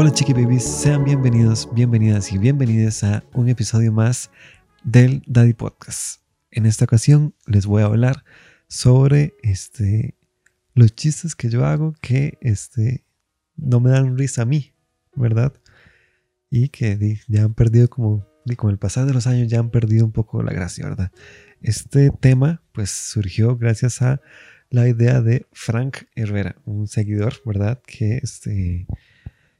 Hola chiqui babies, sean bienvenidos, bienvenidas y bienvenidas a un episodio más del Daddy Podcast. En esta ocasión les voy a hablar sobre este, los chistes que yo hago que este, no me dan risa a mí, ¿verdad? Y que ya han perdido como, con el pasar de los años ya han perdido un poco la gracia, ¿verdad? Este tema pues surgió gracias a la idea de Frank Herrera, un seguidor, ¿verdad? Que este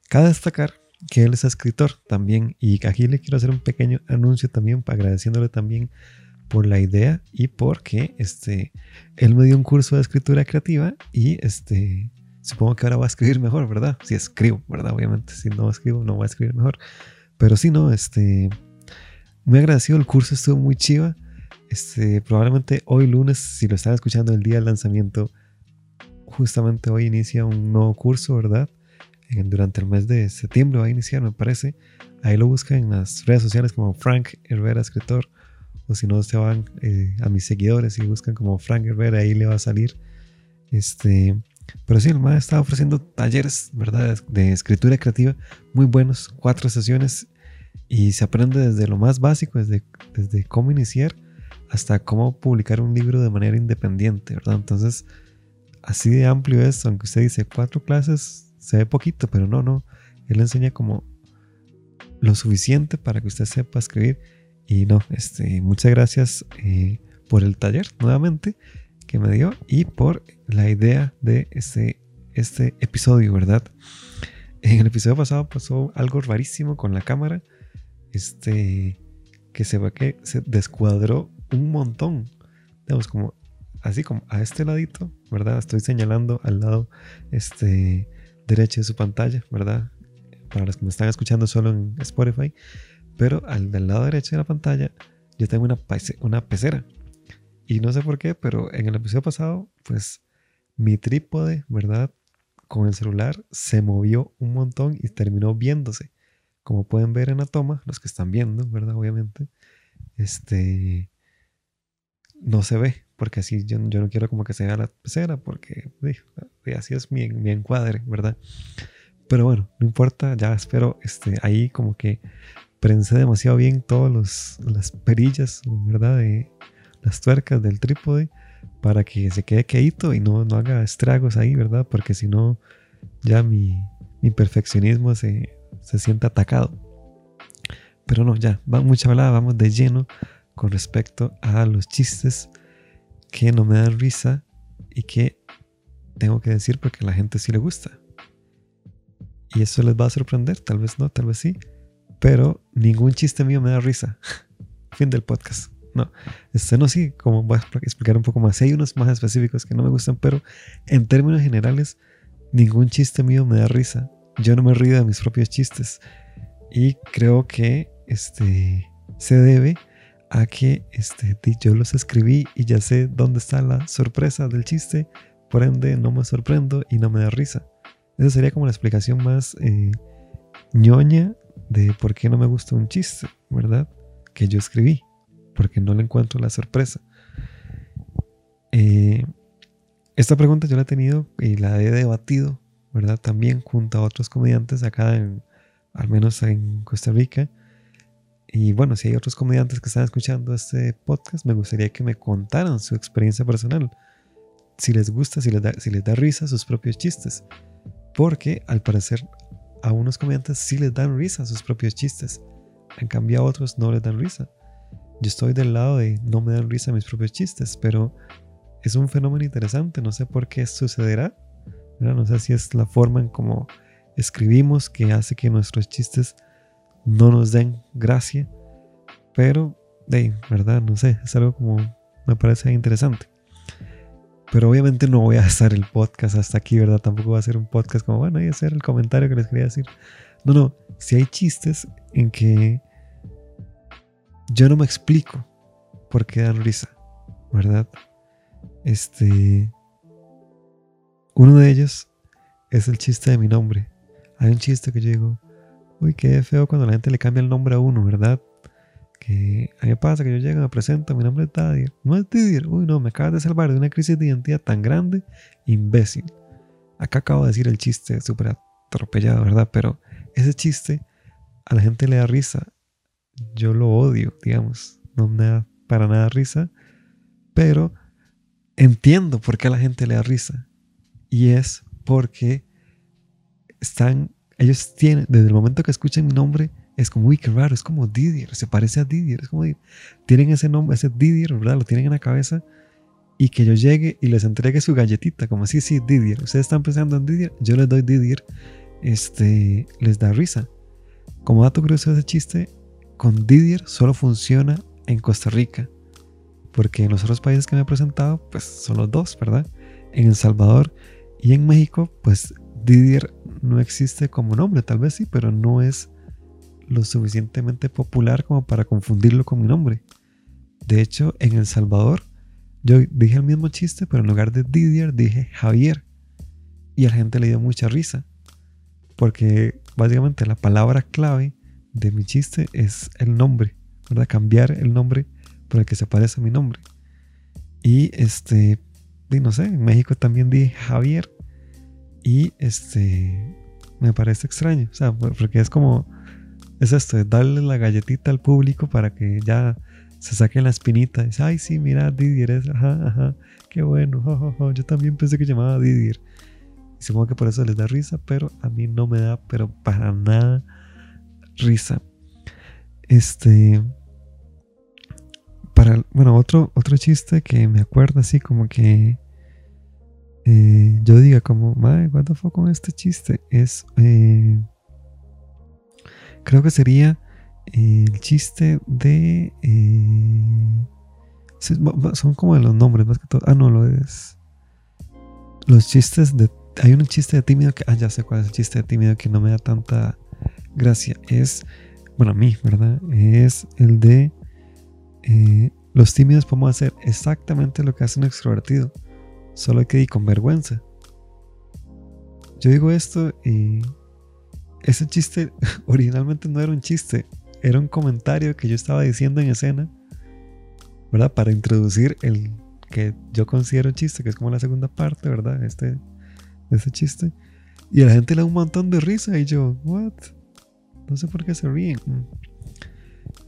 Cabe destacar que él es escritor también y aquí le quiero hacer un pequeño anuncio también agradeciéndole también por la idea y porque este él me dio un curso de escritura creativa y este supongo que ahora va a escribir mejor, ¿verdad? Si escribo, ¿verdad? Obviamente, si no escribo no va a escribir mejor. Pero si no, este muy agradecido, el curso estuvo muy chiva. Este, probablemente hoy lunes, si lo están escuchando el día del lanzamiento, justamente hoy inicia un nuevo curso, ¿verdad? Durante el mes de septiembre va a iniciar, me parece. Ahí lo buscan en las redes sociales como Frank Herrera Escritor. O si no, se van eh, a mis seguidores y buscan como Frank Herrera, ahí le va a salir. Este, pero sí, el MAE está ofreciendo talleres, ¿verdad? De escritura creativa muy buenos, cuatro sesiones. Y se aprende desde lo más básico, desde, desde cómo iniciar hasta cómo publicar un libro de manera independiente, ¿verdad? Entonces, así de amplio es, aunque usted dice cuatro clases, se ve poquito, pero no, no. Él enseña como lo suficiente para que usted sepa escribir. Y no, este, muchas gracias eh, por el taller nuevamente que me dio y por la idea de este, este episodio, ¿verdad? En el episodio pasado pasó algo rarísimo con la cámara. Este, que se ve que se descuadró un montón. Digamos, como así como a este ladito, ¿verdad? Estoy señalando al lado este derecha de su pantalla, ¿verdad? Para los que me están escuchando solo en Spotify. Pero al del lado derecho de la pantalla yo tengo una, una pecera. Y no sé por qué, pero en el episodio pasado, pues mi trípode, ¿verdad? Con el celular se movió un montón y terminó viéndose. Como pueden ver en la toma, los que están viendo, ¿verdad? Obviamente. Este. No se ve, porque así yo, yo, no quiero como que se vea la pecera, porque así es mi, mi, encuadre, ¿verdad? Pero bueno, no importa, ya espero este, ahí como que prensé demasiado bien todas las perillas, ¿verdad? De las tuercas del trípode para que se quede quedito y no, no haga estragos ahí, ¿verdad? Porque si no, ya mi, mi perfeccionismo se, se siente atacado. Pero no, ya, mucha hablada, vamos de lleno con respecto a los chistes que no me dan risa y que tengo que decir porque a la gente sí le gusta. Y eso les va a sorprender, tal vez no, tal vez sí, pero ningún chiste mío me da risa. fin del podcast. No, este no sí, como voy a explicar un poco más. Hay unos más específicos que no me gustan, pero en términos generales, ningún chiste mío me da risa. Yo no me río de mis propios chistes. Y creo que este se debe a que este, yo los escribí y ya sé dónde está la sorpresa del chiste, por ende no me sorprendo y no me da risa. Esa sería como la explicación más eh, ñoña de por qué no me gusta un chiste, ¿verdad? Que yo escribí, porque no le encuentro la sorpresa. Eh, esta pregunta yo la he tenido y la he debatido, ¿verdad? También junto a otros comediantes acá, en, al menos en Costa Rica y bueno, si hay otros comediantes que están escuchando este podcast, me gustaría que me contaran su experiencia personal. Si les gusta, si les da, si les da risa sus propios chistes. Porque al parecer a unos comediantes sí les dan risa sus propios chistes. En cambio a otros no les dan risa. Yo estoy del lado de no me dan risa mis propios chistes, pero es un fenómeno interesante. No sé por qué sucederá. No sé si es la forma en cómo escribimos que hace que nuestros chistes no nos den gracia, pero de verdad, no sé, es algo como me parece interesante. Pero obviamente no voy a hacer el podcast hasta aquí, ¿verdad? Tampoco voy a hacer un podcast como, bueno, voy a hacer el comentario que les quería decir. No, no, si hay chistes en que yo no me explico por qué dan risa, ¿verdad? Este. Uno de ellos es el chiste de mi nombre. Hay un chiste que yo digo, Uy, qué feo cuando la gente le cambia el nombre a uno, ¿verdad? Que a mí pasa que yo llego, me presento, mi nombre es Didier. No es Didier. Uy, no, me acabas de salvar de una crisis de identidad tan grande, imbécil. Acá acabo de decir el chiste súper atropellado, ¿verdad? Pero ese chiste a la gente le da risa. Yo lo odio, digamos. No me da para nada risa. Pero entiendo por qué a la gente le da risa. Y es porque están, ellos tienen, desde el momento que escuchan mi nombre, es como, uy, qué raro, es como Didier, se parece a Didier, es como, tienen ese nombre, ese Didier, ¿verdad? Lo tienen en la cabeza y que yo llegue y les entregue su galletita, como así, sí, Didier, ustedes están pensando en Didier, yo les doy Didier, este, les da risa. Como dato curioso ese chiste, con Didier solo funciona en Costa Rica, porque en los otros países que me he presentado, pues son los dos, ¿verdad? En El Salvador y en México, pues Didier no existe como nombre, tal vez sí, pero no es lo suficientemente popular como para confundirlo con mi nombre. De hecho, en El Salvador, yo dije el mismo chiste, pero en lugar de Didier dije Javier. Y a la gente le dio mucha risa. Porque básicamente la palabra clave de mi chiste es el nombre, ¿verdad? Cambiar el nombre por el que se parece a mi nombre. Y este, y no sé, en México también dije Javier. Y este, me parece extraño, o sea, porque es como es esto, de darle la galletita al público para que ya se saquen la espinita. Dice, ay, sí, mira, Didier es, ajá, ajá, qué bueno, yo también pensé que llamaba Didier. Y supongo que por eso les da risa, pero a mí no me da, pero para nada risa. Este. Para, bueno, otro, otro chiste que me acuerdo así como que. Eh, yo diga como, madre, what the fuck con este chiste? Es. Eh, creo que sería el chiste de... Eh, son como de los nombres más que todo. Ah, no, lo es. Los chistes de... Hay un chiste de tímido que... Ah, ya sé cuál es el chiste de tímido que no me da tanta gracia. Es... Bueno, a mí, ¿verdad? Es el de... Eh, los tímidos podemos hacer exactamente lo que hace un extrovertido. Solo que ir con vergüenza. Yo digo esto y ese chiste originalmente no era un chiste, era un comentario que yo estaba diciendo en escena, ¿verdad? Para introducir el que yo considero chiste, que es como la segunda parte, ¿verdad? Este, ese chiste. Y a la gente le da un montón de risa y yo, ¿what? No sé por qué se ríen.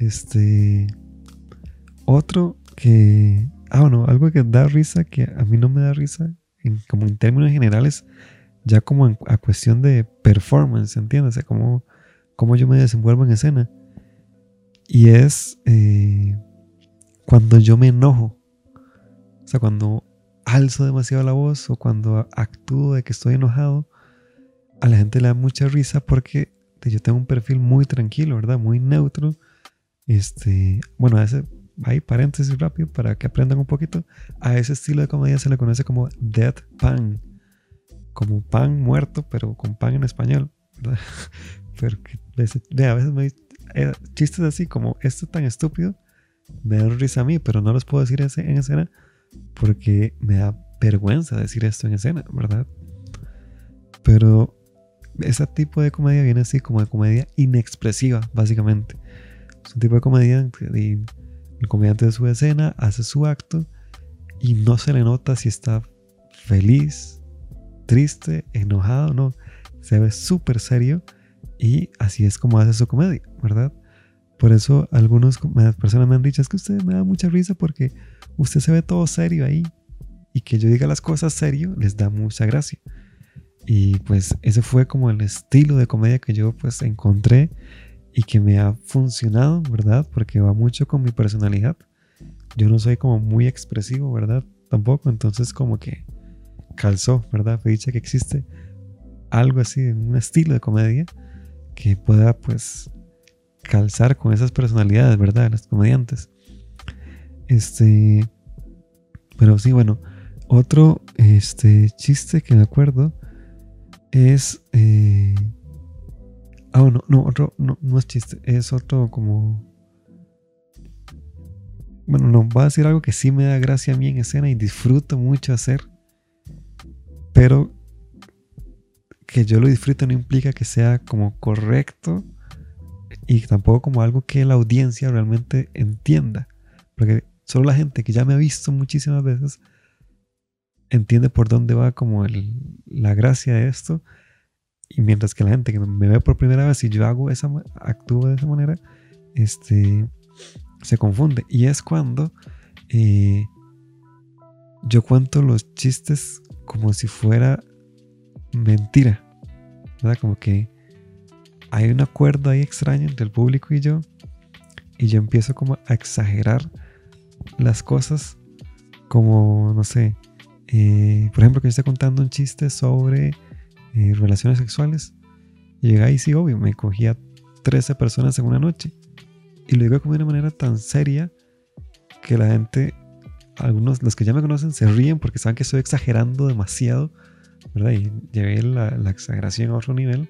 Este. Otro que. Ah, bueno, algo que da risa, que a mí no me da risa, como en términos generales, ya como a cuestión de performance, ¿entiendes? O sea, cómo, yo me desenvuelvo en escena. Y es eh, cuando yo me enojo. O sea, cuando alzo demasiado la voz o cuando actúo de que estoy enojado, a la gente le da mucha risa porque yo tengo un perfil muy tranquilo, ¿verdad? Muy neutro. Este, bueno, a ese, hay paréntesis rápido para que aprendan un poquito. A ese estilo de comedia se le conoce como deadpan como pan muerto, pero con pan en español. Pero que, a veces me eh, chistes así como esto tan estúpido, me dan risa a mí, pero no los puedo decir en escena porque me da vergüenza decir esto en escena, ¿verdad? Pero ese tipo de comedia viene así como de comedia inexpresiva, básicamente. Es un tipo de comedia y el comediante su escena, hace su acto y no se le nota si está feliz, triste, enojado, no. Se ve súper serio y así es como hace su comedia, ¿verdad? Por eso algunas personas me han dicho, es que usted me da mucha risa porque usted se ve todo serio ahí y que yo diga las cosas serio les da mucha gracia. Y pues ese fue como el estilo de comedia que yo pues encontré y que me ha funcionado, ¿verdad? Porque va mucho con mi personalidad. Yo no soy como muy expresivo, ¿verdad? Tampoco, entonces como que calzó, ¿verdad? Fue dicha que existe algo así, un estilo de comedia que pueda pues calzar con esas personalidades, ¿verdad? Los comediantes. Este, pero sí, bueno, otro este, chiste que me acuerdo es... Eh, ah, bueno, no, otro, no, no es chiste, es otro como... Bueno, no, voy a decir algo que sí me da gracia a mí en escena y disfruto mucho hacer pero que yo lo disfrute no implica que sea como correcto y tampoco como algo que la audiencia realmente entienda. Porque solo la gente que ya me ha visto muchísimas veces entiende por dónde va como la gracia de esto. Y mientras que la gente que me ve por primera vez y yo hago esa, actúo de esa manera, este, se confunde. Y es cuando eh, yo cuento los chistes como si fuera mentira. ¿Verdad? Como que hay un acuerdo ahí extraño entre el público y yo. Y yo empiezo como a exagerar las cosas. Como, no sé. Eh, por ejemplo, que yo esté contando un chiste sobre eh, relaciones sexuales. Y llega ahí, sí, obvio, me cogía 13 personas en una noche. Y lo digo como de una manera tan seria que la gente, algunos, los que ya me conocen, se ríen porque saben que estoy exagerando demasiado, ¿verdad? Y llevé la, exageración a otro nivel.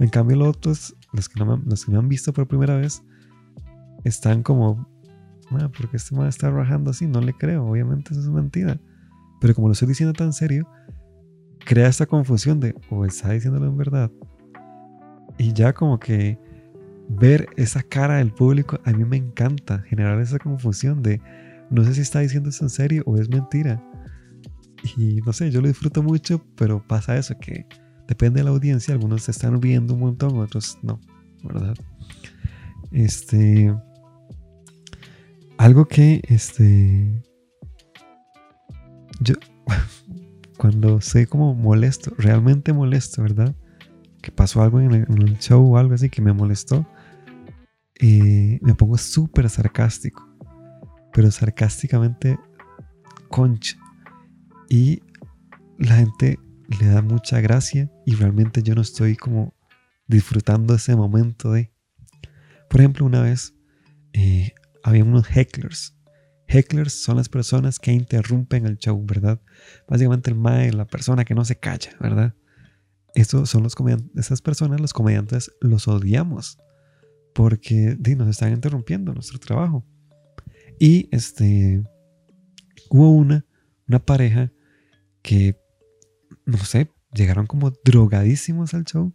En cambio, los otros, los que, no me, los que me han visto por primera vez, están como, ah, porque este man está rajando así, no le creo, obviamente eso es mentira. Pero como lo estoy diciendo tan serio, crea esta confusión de, o está diciéndolo en verdad. Y ya como que ver esa cara del público, a mí me encanta generar esa confusión de, no sé si está diciendo eso en serio o es mentira. Y no sé, yo lo disfruto mucho, pero pasa eso, que depende de la audiencia, algunos se están riendo un montón, otros no, ¿verdad? Este... Algo que, este... Yo, cuando sé como molesto, realmente molesto, ¿verdad? Que pasó algo en el, show o algo así que me molestó, y me pongo súper sarcástico, pero sarcásticamente concha. Y la gente le da mucha gracia y realmente yo no estoy como disfrutando ese momento de... Por ejemplo, una vez eh, había unos hecklers Hecklers son las personas que interrumpen el show, ¿verdad? Básicamente el mae, la persona que no se calla, ¿verdad? Estos son los esas personas, los comediantes, los odiamos porque nos están interrumpiendo nuestro trabajo. Y este, hubo una, una pareja que, no sé, llegaron como drogadísimos al show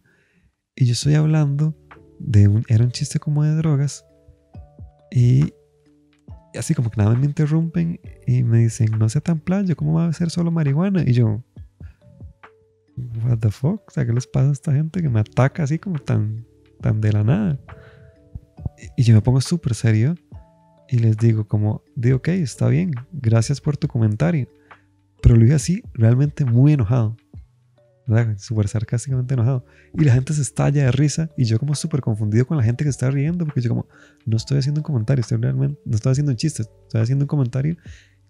y yo estoy hablando de un, era un chiste como de drogas y así como que nada me interrumpen y me dicen, no sea tan playo, ¿cómo va a ser solo marihuana? Y yo, what the fuck, o ¿qué les pasa a esta gente que me ataca así como tan, tan de la nada? Y yo me pongo súper serio y les digo como, de ok, está bien, gracias por tu comentario. Pero lo dije así, realmente muy enojado. Súper sarcásticamente enojado. Y la gente se estalla de risa y yo como súper confundido con la gente que está riendo porque yo como, no estoy haciendo un comentario, estoy realmente, no estoy haciendo un chiste, estoy haciendo un comentario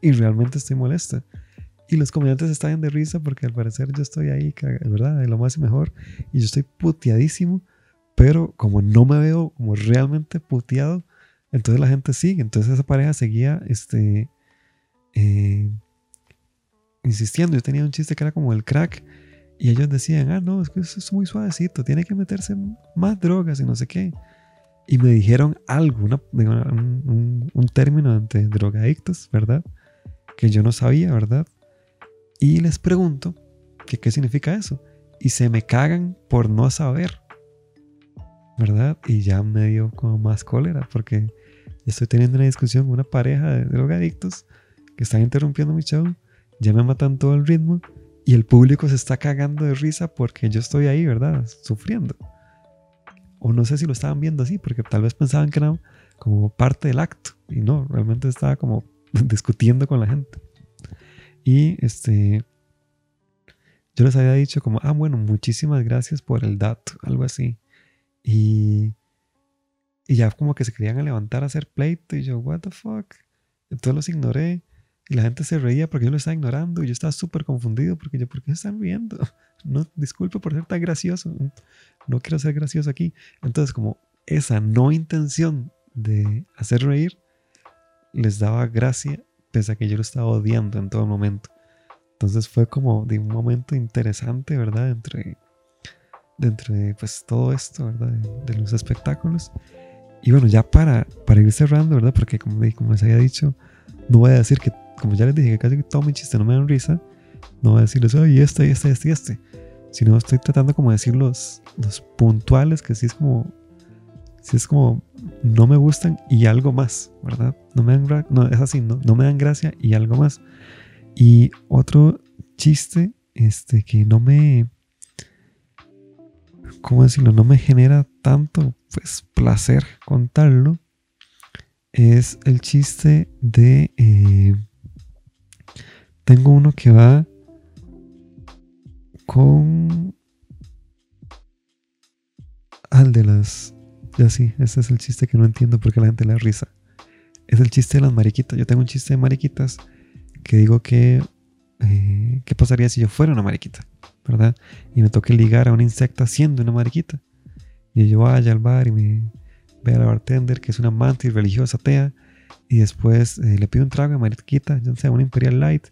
y realmente estoy molesta. Y los comediantes estallan de risa porque al parecer yo estoy ahí, ¿verdad? De lo más y mejor. Y yo estoy puteadísimo, pero como no me veo como realmente puteado, entonces la gente sigue. Entonces esa pareja seguía, este, eh, insistiendo. Yo tenía un chiste que era como el crack y ellos decían, ah, no, es que eso es muy suavecito, tiene que meterse más drogas y no sé qué. Y me dijeron algo, un, un, término entre drogadictos, ¿verdad? Que yo no sabía, ¿verdad? Y les pregunto que qué significa eso. Y se me cagan por no saber, ¿verdad? Y ya me dio como más cólera porque estoy teniendo una discusión con una pareja de drogadictos que están interrumpiendo mi show. Ya me matan todo el ritmo y el público se está cagando de risa porque yo estoy ahí, ¿verdad? Sufriendo. O no sé si lo estaban viendo así, porque tal vez pensaban que era como parte del acto. Y no, realmente estaba como discutiendo con la gente. Y este, yo les había dicho como, ah, bueno, muchísimas gracias por el dato, algo así. Y, y ya como que se querían levantar a hacer pleito y yo, what the fuck. Entonces los ignoré y la gente se reía porque yo lo estaba ignorando y yo estaba súper confundido porque yo, ¿por qué están riendo? No, disculpe por ser tan gracioso. No quiero ser gracioso aquí. Entonces, como esa no intención de hacer reír les daba gracia pese a que yo lo estaba odiando en todo momento. Entonces fue como de un momento interesante, ¿verdad? Entre, dentro de pues todo esto, ¿verdad? De, los espectáculos. Y bueno, ya para, para ir cerrando, ¿verdad? Porque como, como les había dicho, no voy a decir que como ya les dije que casi todo mi chiste no me dan risa, no voy a decirles, oye, este, este, este, este. Sino estoy tratando como de decir los, los puntuales, que sí es como, sí es como, no me gustan y algo más, ¿verdad? No me dan, no, es así, no, no me dan gracia y algo más. Y otro chiste, este, que no me, ¿cómo decirlo? No me genera tanto pues placer contarlo. Es el chiste de... Eh, tengo uno que va con... Al de las... Ya sí, ese es el chiste que no entiendo porque la gente le da risa. Es el chiste de las mariquitas. Yo tengo un chiste de mariquitas que digo que... Eh, ¿Qué pasaría si yo fuera una mariquita? ¿Verdad? Y me toque ligar a un insecto siendo una mariquita. Y yo vaya al bar y me vea a la bartender que es una mantis religiosa atea. Y después eh, le pido un trago de mariquita, ya sea una Imperial Light.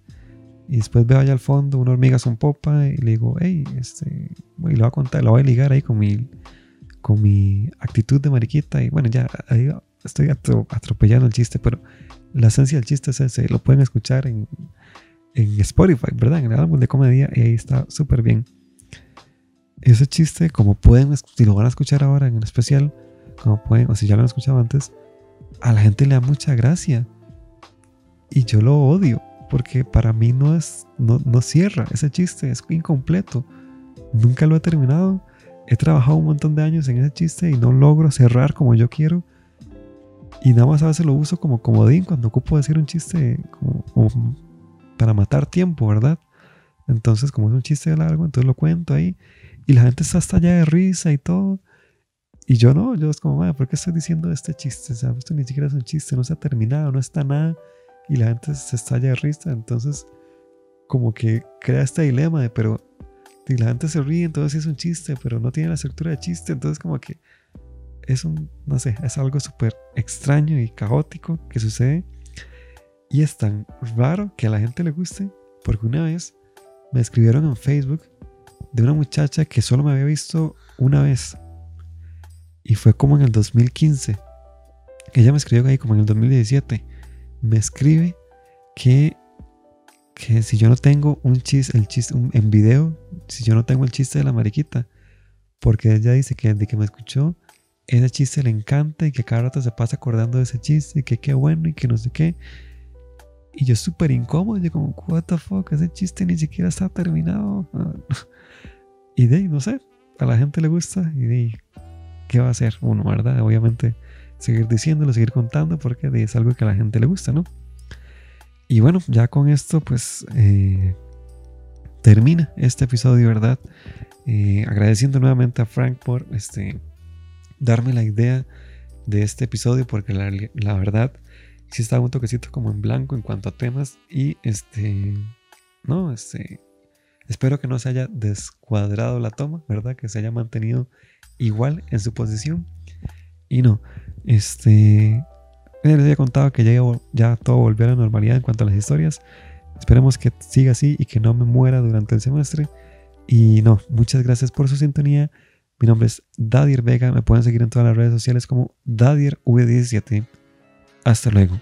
Y después veo allá al fondo una hormiga son popa y le digo, hey, este, y lo voy a contar, lo voy a ligar ahí con mi, con mi actitud de mariquita. Y bueno, ya ahí estoy atropellando el chiste, pero la esencia del chiste es ese, lo pueden escuchar en, en Spotify, ¿verdad? En el álbum de comedia y ahí está súper bien. Ese chiste, como pueden, si lo van a escuchar ahora en especial, como pueden, o si ya lo han escuchado antes, a la gente le da mucha gracia. Y yo lo odio porque para mí no es, no, no cierra ese chiste, es incompleto. Nunca lo he terminado. He trabajado un montón de años en ese chiste y no logro cerrar como yo quiero. Y nada más a veces lo uso como comodín cuando ocupo decir un chiste para matar tiempo, ¿verdad? Entonces, como es un chiste largo, entonces lo cuento ahí. Y la gente está hasta allá de risa y todo. Y yo no, yo es como, ¿por qué estoy diciendo este chiste? O sea, esto ni siquiera es un chiste, no se ha terminado, no está nada y la gente se estalla de risa. Entonces, como que crea este dilema de, pero y la gente se ríe, entonces es un chiste, pero no tiene la estructura de chiste. Entonces, como que es un, no sé, es algo súper extraño y caótico que sucede. Y es tan raro que a la gente le guste, porque una vez me escribieron en Facebook de una muchacha que solo me había visto una vez. Y fue como en el 2015. Ella me escribió ahí como en el 2017 me escribe que, que si yo no tengo un chiste, el chiste en video, si yo no tengo el chiste de la mariquita, porque ella dice que desde que me escuchó, ese chiste le encanta y que cada rato se pasa acordando de ese chiste y que qué bueno y que no sé qué. Y yo súper incómodo, yo como, what the fuck, ese chiste ni siquiera está terminado. y de no sé, a la gente le gusta y de ¿qué va a hacer uno, verdad? Obviamente seguir diciéndolo, seguir contando, porque es algo que a la gente le gusta, ¿no? Y bueno, ya con esto, pues eh, termina este episodio, ¿verdad? Eh, agradeciendo nuevamente a Frank por este, darme la idea de este episodio, porque la, la verdad sí estaba un toquecito como en blanco en cuanto a temas y este, no, este, espero que no se haya descuadrado la toma, ¿verdad? Que se haya mantenido igual en su posición. Y no, este, les había contado que ya, ya todo volvió a la normalidad en cuanto a las historias. Esperemos que siga así y que no me muera durante el semestre. Y no, muchas gracias por su sintonía. Mi nombre es Dadier Vega. Me pueden seguir en todas las redes sociales como DadierV17. Hasta luego.